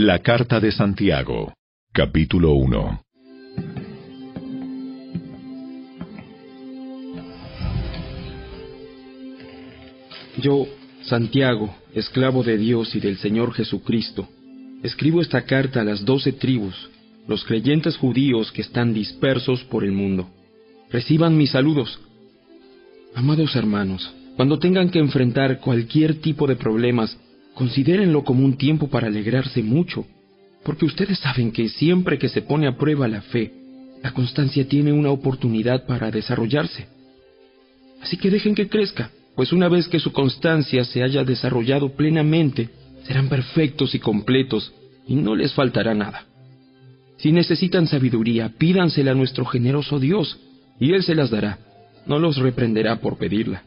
La Carta de Santiago, capítulo 1 Yo, Santiago, esclavo de Dios y del Señor Jesucristo, escribo esta carta a las doce tribus, los creyentes judíos que están dispersos por el mundo. Reciban mis saludos. Amados hermanos, cuando tengan que enfrentar cualquier tipo de problemas, considérenlo como un tiempo para alegrarse mucho, porque ustedes saben que siempre que se pone a prueba la fe, la constancia tiene una oportunidad para desarrollarse. Así que dejen que crezca, pues una vez que su constancia se haya desarrollado plenamente, serán perfectos y completos, y no les faltará nada. Si necesitan sabiduría, pídansela a nuestro generoso Dios, y Él se las dará, no los reprenderá por pedirla.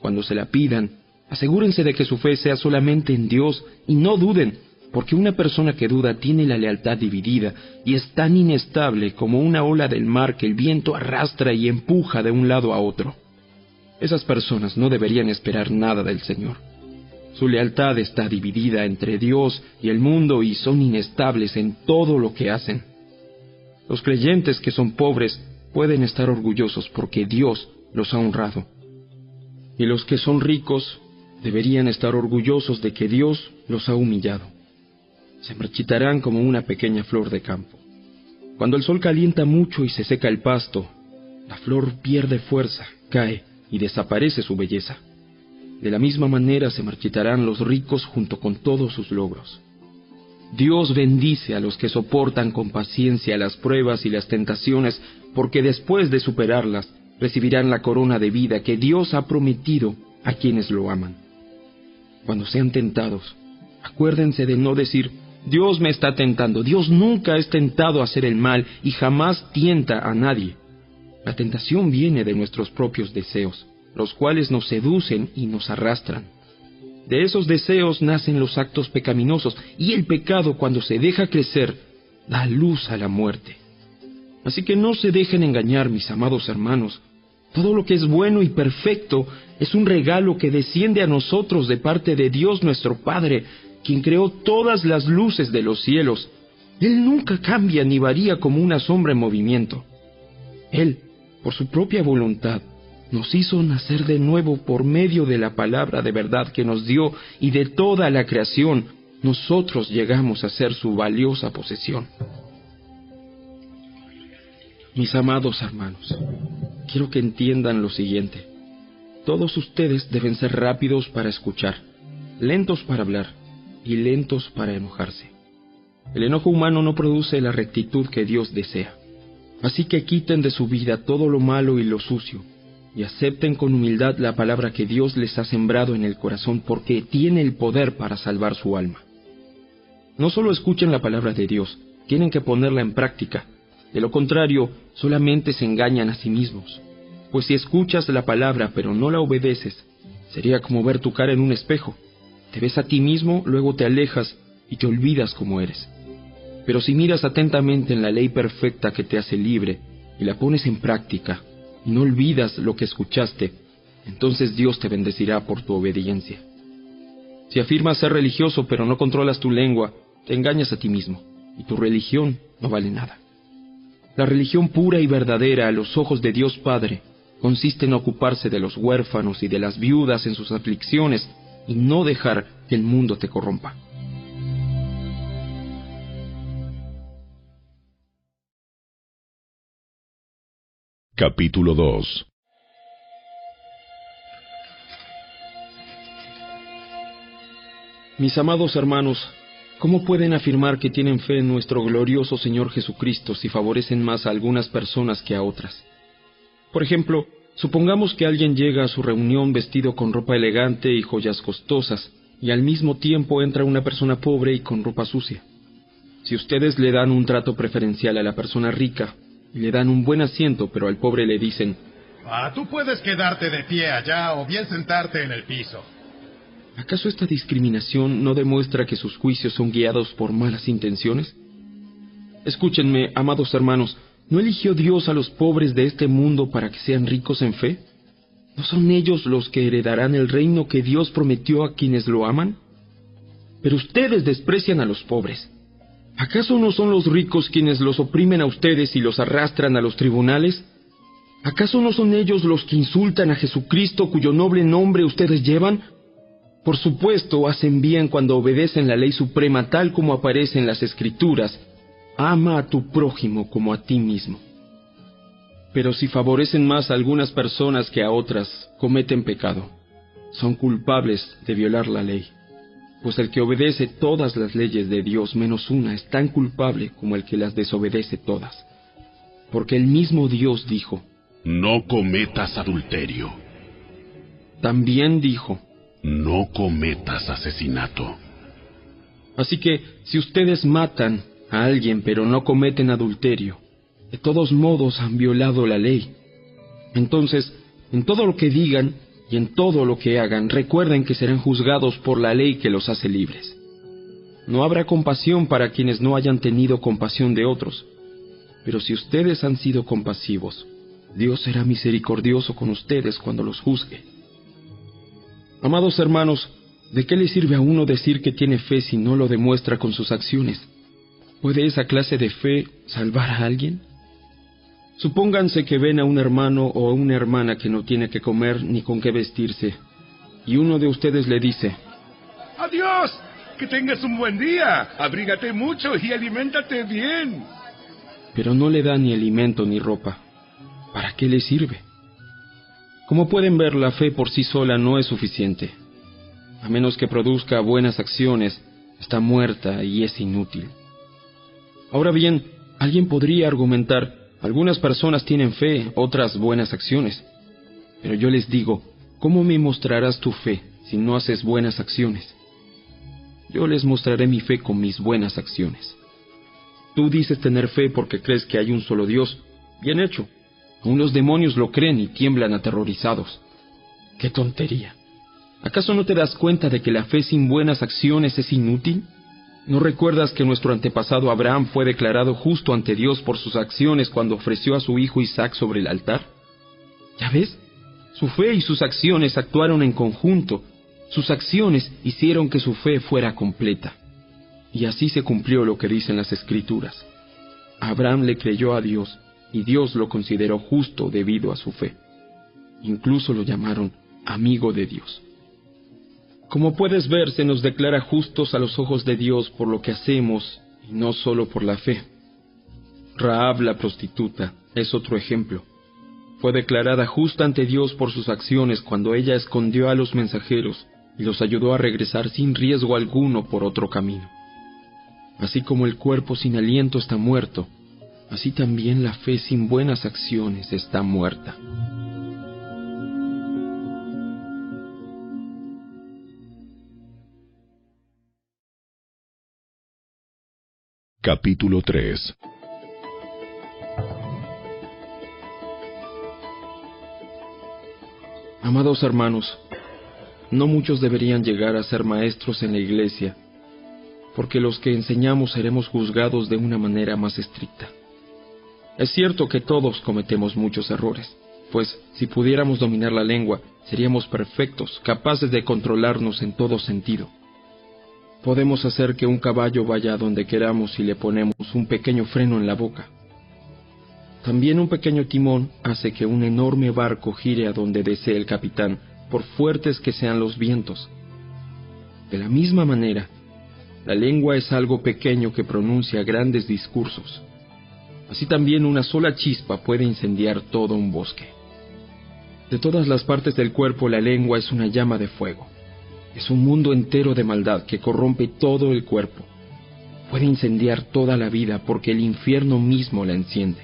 Cuando se la pidan, asegúrense de que su fe sea solamente en Dios y no duden, porque una persona que duda tiene la lealtad dividida y es tan inestable como una ola del mar que el viento arrastra y empuja de un lado a otro. Esas personas no deberían esperar nada del Señor. Su lealtad está dividida entre Dios y el mundo y son inestables en todo lo que hacen. Los creyentes que son pobres pueden estar orgullosos porque Dios los ha honrado y los que son ricos deberían estar orgullosos de que Dios los ha humillado. Se marchitarán como una pequeña flor de campo. Cuando el sol calienta mucho y se seca el pasto, la flor pierde fuerza, cae y desaparece su belleza. De la misma manera se marchitarán los ricos junto con todos sus logros. Dios bendice a los que soportan con paciencia las pruebas y las tentaciones, porque después de superarlas recibirán la corona de vida que Dios ha prometido a quienes lo aman. Cuando sean tentados, acuérdense de no decir, Dios me está tentando. Dios nunca es tentado a hacer el mal y jamás tienta a nadie. La tentación viene de nuestros propios deseos, los cuales nos seducen y nos arrastran. De esos deseos nacen los actos pecaminosos y el pecado cuando se deja crecer da luz a la muerte. Así que no se dejen engañar, mis amados hermanos. Todo lo que es bueno y perfecto es un regalo que desciende a nosotros de parte de Dios nuestro Padre, quien creó todas las luces de los cielos. Él nunca cambia ni varía como una sombra en movimiento. Él, por su propia voluntad, nos hizo nacer de nuevo por medio de la palabra de verdad que nos dio y de toda la creación, nosotros llegamos a ser su valiosa posesión. Mis amados hermanos, quiero que entiendan lo siguiente. Todos ustedes deben ser rápidos para escuchar, lentos para hablar y lentos para enojarse. El enojo humano no produce la rectitud que Dios desea. Así que quiten de su vida todo lo malo y lo sucio, y acepten con humildad la palabra que Dios les ha sembrado en el corazón porque tiene el poder para salvar su alma. No solo escuchen la palabra de Dios, tienen que ponerla en práctica de lo contrario, solamente se engañan a sí mismos. Pues si escuchas la palabra pero no la obedeces, sería como ver tu cara en un espejo. Te ves a ti mismo, luego te alejas y te olvidas como eres. Pero si miras atentamente en la ley perfecta que te hace libre y la pones en práctica, y no olvidas lo que escuchaste, entonces Dios te bendecirá por tu obediencia. Si afirmas ser religioso pero no controlas tu lengua, te engañas a ti mismo, y tu religión no vale nada. La religión pura y verdadera a los ojos de Dios Padre consiste en ocuparse de los huérfanos y de las viudas en sus aflicciones y no dejar que el mundo te corrompa. Capítulo 2 Mis amados hermanos, ¿Cómo pueden afirmar que tienen fe en nuestro glorioso Señor Jesucristo si favorecen más a algunas personas que a otras? Por ejemplo, supongamos que alguien llega a su reunión vestido con ropa elegante y joyas costosas, y al mismo tiempo entra una persona pobre y con ropa sucia. Si ustedes le dan un trato preferencial a la persona rica, le dan un buen asiento, pero al pobre le dicen, Ah, tú puedes quedarte de pie allá o bien sentarte en el piso. ¿Acaso esta discriminación no demuestra que sus juicios son guiados por malas intenciones? Escúchenme, amados hermanos, ¿no eligió Dios a los pobres de este mundo para que sean ricos en fe? ¿No son ellos los que heredarán el reino que Dios prometió a quienes lo aman? pero ustedes desprecian a los pobres. ¿Acaso no son los ricos quienes los oprimen a ustedes y los arrastran a los tribunales? ¿Acaso no son ellos los que insultan a Jesucristo cuyo noble nombre ustedes llevan? Por supuesto, hacen bien cuando obedecen la ley suprema tal como aparece en las Escrituras. Ama a tu prójimo como a ti mismo. Pero si favorecen más a algunas personas que a otras, cometen pecado. Son culpables de violar la ley pues el que obedece todas las leyes de Dios menos una es tan culpable como el que las desobedece todas. Porque el mismo Dios dijo, No cometas adulterio. También dijo, No cometas asesinato. Así que si ustedes matan a alguien pero no cometen adulterio, de todos modos han violado la ley. Entonces, en todo lo que digan, y en todo lo que hagan recuerden que serán juzgados por la ley que los hace libres. No habrá compasión para quienes no hayan tenido compasión de otros, pero si ustedes han sido compasivos, Dios será misericordioso con ustedes cuando los juzgue. Amados hermanos, ¿de qué le sirve a uno decir que tiene fe si no lo demuestra con sus acciones? ¿Puede esa clase de fe salvar a alguien? Supónganse que ven a un hermano o a una hermana que no tiene que comer ni con qué vestirse, y uno de ustedes le dice, Adiós, que tengas un buen día, abrígate mucho y aliméntate bien. Pero no le da ni alimento ni ropa. ¿Para qué le sirve? Como pueden ver, la fe por sí sola no es suficiente. A menos que produzca buenas acciones, está muerta y es inútil. Ahora bien, alguien podría argumentar, algunas personas tienen fe, otras buenas acciones. Pero yo les digo, ¿cómo me mostrarás tu fe si no haces buenas acciones? Yo les mostraré mi fe con mis buenas acciones. Tú dices tener fe porque crees que hay un solo Dios. Bien hecho. Aún los demonios lo creen y tiemblan aterrorizados. ¡Qué tontería! ¿Acaso no te das cuenta de que la fe sin buenas acciones es inútil? ¿No recuerdas que nuestro antepasado Abraham fue declarado justo ante Dios por sus acciones cuando ofreció a su hijo Isaac sobre el altar? ¿Ya ves? Su fe y sus acciones actuaron en conjunto. Sus acciones hicieron que su fe fuera completa. Y así se cumplió lo que dicen las escrituras. Abraham le creyó a Dios y Dios lo consideró justo debido a su fe. Incluso lo llamaron amigo de Dios. Como puedes ver, se nos declara justos a los ojos de Dios por lo que hacemos y no solo por la fe. Raab la prostituta es otro ejemplo. Fue declarada justa ante Dios por sus acciones cuando ella escondió a los mensajeros y los ayudó a regresar sin riesgo alguno por otro camino. Así como el cuerpo sin aliento está muerto, así también la fe sin buenas acciones está muerta. Capítulo 3 Amados hermanos, no muchos deberían llegar a ser maestros en la iglesia, porque los que enseñamos seremos juzgados de una manera más estricta. Es cierto que todos cometemos muchos errores, pues si pudiéramos dominar la lengua, seríamos perfectos, capaces de controlarnos en todo sentido. Podemos hacer que un caballo vaya a donde queramos si le ponemos un pequeño freno en la boca. También un pequeño timón hace que un enorme barco gire a donde desee el capitán, por fuertes que sean los vientos. De la misma manera, la lengua es algo pequeño que pronuncia grandes discursos. Así también una sola chispa puede incendiar todo un bosque. De todas las partes del cuerpo la lengua es una llama de fuego. Es un mundo entero de maldad que corrompe todo el cuerpo. Puede incendiar toda la vida porque el infierno mismo la enciende.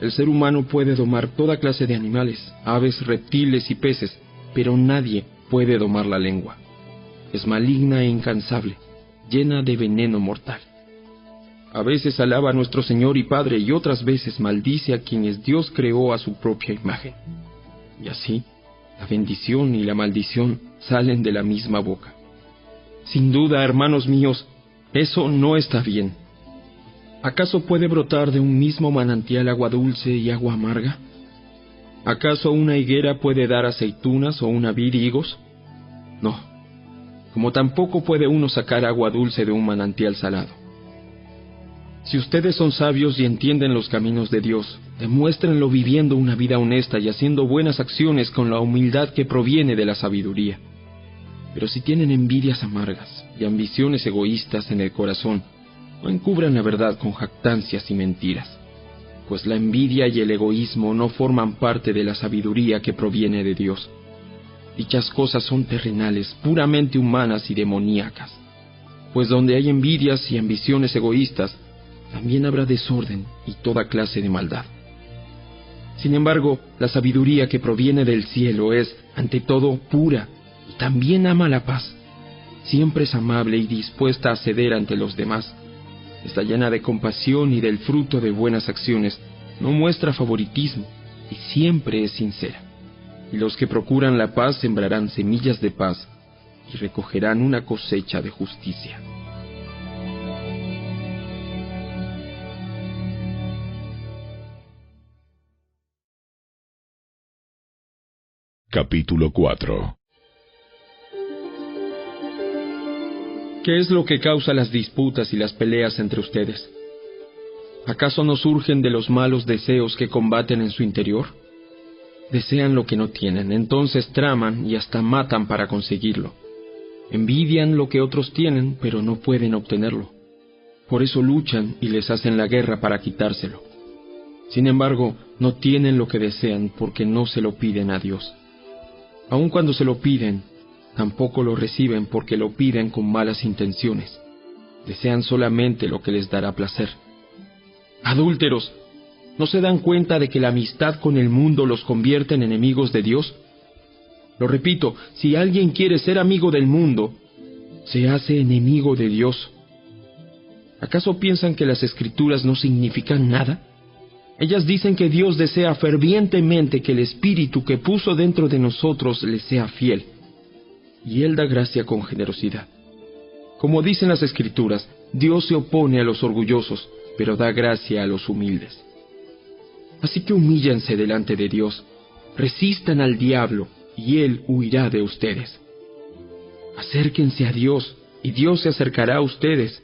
El ser humano puede domar toda clase de animales, aves, reptiles y peces, pero nadie puede domar la lengua. Es maligna e incansable, llena de veneno mortal. A veces alaba a nuestro Señor y Padre y otras veces maldice a quienes Dios creó a su propia imagen. Y así, la bendición y la maldición salen de la misma boca. Sin duda, hermanos míos, eso no está bien. ¿Acaso puede brotar de un mismo manantial agua dulce y agua amarga? ¿Acaso una higuera puede dar aceitunas o una vid higos? No. como tampoco puede uno sacar agua dulce de un manantial salado. Si ustedes son sabios y entienden los caminos de Dios, demuéstrenlo viviendo una vida honesta y haciendo buenas acciones con la humildad que proviene de la sabiduría. Pero si tienen envidias amargas y ambiciones egoístas en el corazón, no encubran la verdad con jactancias y mentiras, pues la envidia y el egoísmo no forman parte de la sabiduría que proviene de Dios. Dichas cosas son terrenales, puramente humanas y demoníacas, pues donde hay envidias y ambiciones egoístas, también habrá desorden y toda clase de maldad. Sin embargo, la sabiduría que proviene del cielo es, ante todo, pura y también ama la paz. Siempre es amable y dispuesta a ceder ante los demás. Está llena de compasión y del fruto de buenas acciones. No muestra favoritismo y siempre es sincera. Y los que procuran la paz sembrarán semillas de paz y recogerán una cosecha de justicia. Capítulo 4 ¿Qué es lo que causa las disputas y las peleas entre ustedes? ¿Acaso no surgen de los malos deseos que combaten en su interior? Desean lo que no tienen, entonces traman y hasta matan para conseguirlo. Envidian lo que otros tienen, pero no pueden obtenerlo. Por eso luchan y les hacen la guerra para quitárselo. Sin embargo, no tienen lo que desean porque no se lo piden a Dios. Aun cuando se lo piden, tampoco lo reciben porque lo piden con malas intenciones. Desean solamente lo que les dará placer. Adúlteros, ¿no se dan cuenta de que la amistad con el mundo los convierte en enemigos de Dios? Lo repito, si alguien quiere ser amigo del mundo, se hace enemigo de Dios. ¿Acaso piensan que las escrituras no significan nada? Ellas dicen que Dios desea fervientemente que el Espíritu que puso dentro de nosotros le sea fiel. Y Él da gracia con generosidad. Como dicen las Escrituras, Dios se opone a los orgullosos, pero da gracia a los humildes. Así que humíllense delante de Dios, resistan al diablo, y Él huirá de ustedes. Acérquense a Dios, y Dios se acercará a ustedes.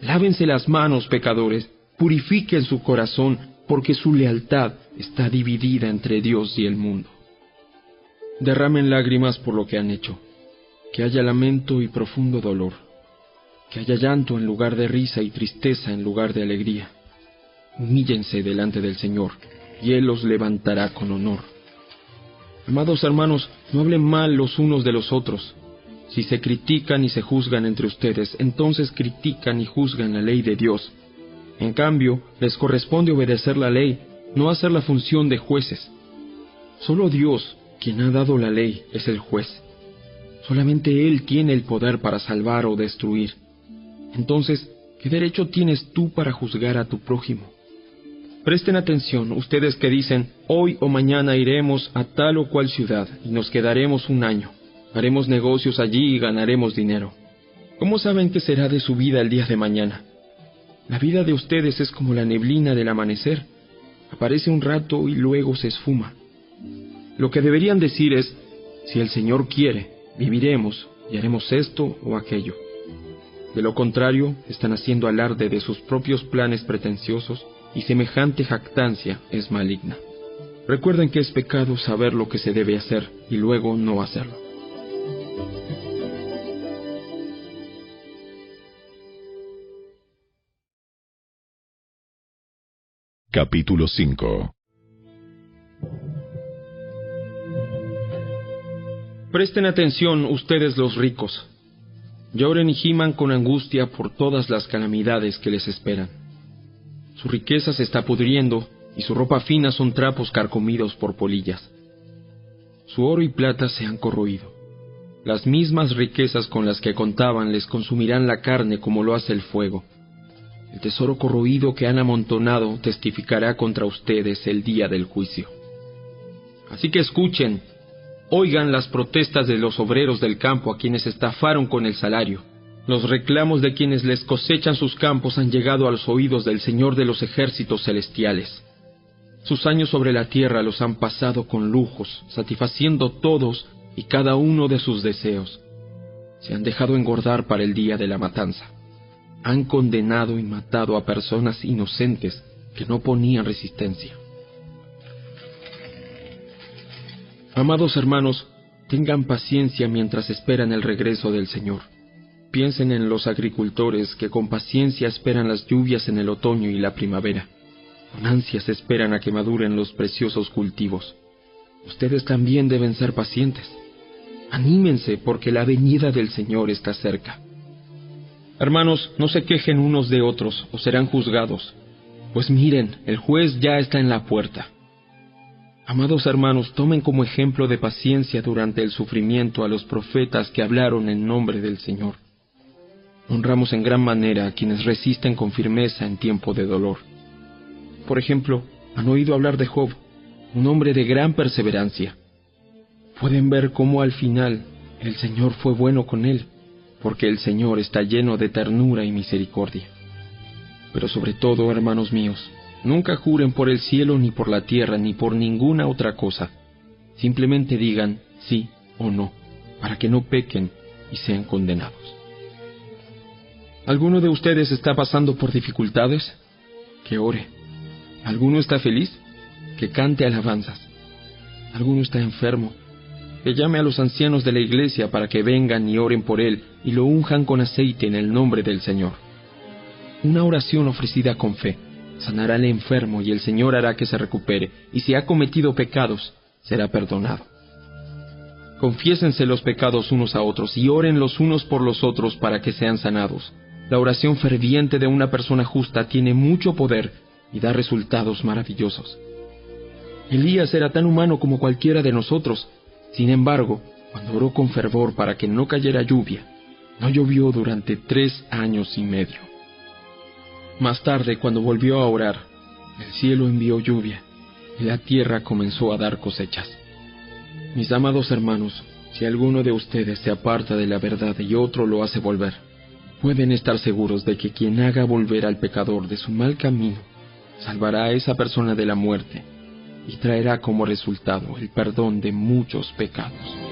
Lávense las manos, pecadores, purifiquen su corazón, porque su lealtad está dividida entre Dios y el mundo. Derramen lágrimas por lo que han hecho, que haya lamento y profundo dolor, que haya llanto en lugar de risa y tristeza en lugar de alegría. Humíllense delante del Señor, y Él los levantará con honor. Amados hermanos, no hablen mal los unos de los otros. Si se critican y se juzgan entre ustedes, entonces critican y juzgan la ley de Dios en cambio, les corresponde obedecer la ley, no hacer la función de jueces. Solo Dios, quien ha dado la ley, es el juez. Solamente Él tiene el poder para salvar o destruir. Entonces, ¿qué derecho tienes tú para juzgar a tu prójimo? Presten atención, ustedes que dicen, hoy o mañana iremos a tal o cual ciudad y nos quedaremos un año, haremos negocios allí y ganaremos dinero. ¿Cómo saben qué será de su vida el día de mañana? La vida de ustedes es como la neblina del amanecer. Aparece un rato y luego se esfuma. Lo que deberían decir es, si el Señor quiere, viviremos y haremos esto o aquello. De lo contrario, están haciendo alarde de sus propios planes pretenciosos y semejante jactancia es maligna. Recuerden que es pecado saber lo que se debe hacer y luego no hacerlo. Capítulo 5 Presten atención ustedes los ricos. Lloren y giman con angustia por todas las calamidades que les esperan. Su riqueza se está pudriendo y su ropa fina son trapos carcomidos por polillas. Su oro y plata se han corroído. Las mismas riquezas con las que contaban les consumirán la carne como lo hace el fuego el tesoro corroído que han amontonado testificará contra ustedes el día del juicio. Así que escuchen, oigan las protestas de los obreros del campo a quienes estafaron con el salario. Los reclamos de quienes les cosechan sus campos han llegado a los oídos del Señor de los ejércitos celestiales. Sus años sobre la tierra los han pasado con lujos, satisfaciendo todos y cada uno de sus deseos. se han dejado engordar para el día de la matanza. Han condenado y matado a personas inocentes que no ponían resistencia. Amados hermanos, tengan paciencia mientras esperan el regreso del Señor. Piensen en los agricultores que con paciencia esperan las lluvias en el otoño y la primavera. Con ansias esperan a que maduren los preciosos cultivos. Ustedes también deben ser pacientes. Anímense porque la venida del Señor está cerca. Hermanos, no se quejen unos de otros o serán juzgados. Pues miren, el juez ya está en la puerta. Amados hermanos, tomen como ejemplo de paciencia durante el sufrimiento a los profetas que hablaron en nombre del Señor. Honramos en gran manera a quienes resisten con firmeza en tiempo de dolor. Por ejemplo, han oído hablar de Job, un hombre de gran perseverancia. Pueden ver cómo al final el Señor fue bueno con él, porque el Señor está lleno de ternura y misericordia. Pero sobre todo, hermanos míos, nunca juren por el cielo ni por la tierra ni por ninguna otra cosa. Simplemente digan sí o no, para que no pequen y sean condenados. ¿Alguno de ustedes está pasando por dificultades? Que ore. ¿Alguno está feliz? Que cante alabanzas. ¿Alguno está enfermo? Que llame a los ancianos de la iglesia para que vengan y oren por él y lo unjan con aceite en el nombre del Señor. Una oración ofrecida con fe sanará al enfermo y el Señor hará que se recupere, y si ha cometido pecados, será perdonado. Confiésense los pecados unos a otros y oren los unos por los otros para que sean sanados. La oración ferviente de una persona justa tiene mucho poder y da resultados maravillosos. Elías era tan humano como cualquiera de nosotros. Sin embargo, cuando oró con fervor para que no cayera lluvia, no llovió durante tres años y medio. Más tarde, cuando volvió a orar, el cielo envió lluvia y la tierra comenzó a dar cosechas. Mis amados hermanos, si alguno de ustedes se aparta de la verdad y otro lo hace volver, pueden estar seguros de que quien haga volver al pecador de su mal camino, salvará a esa persona de la muerte y traerá como resultado el perdón de muchos pecados.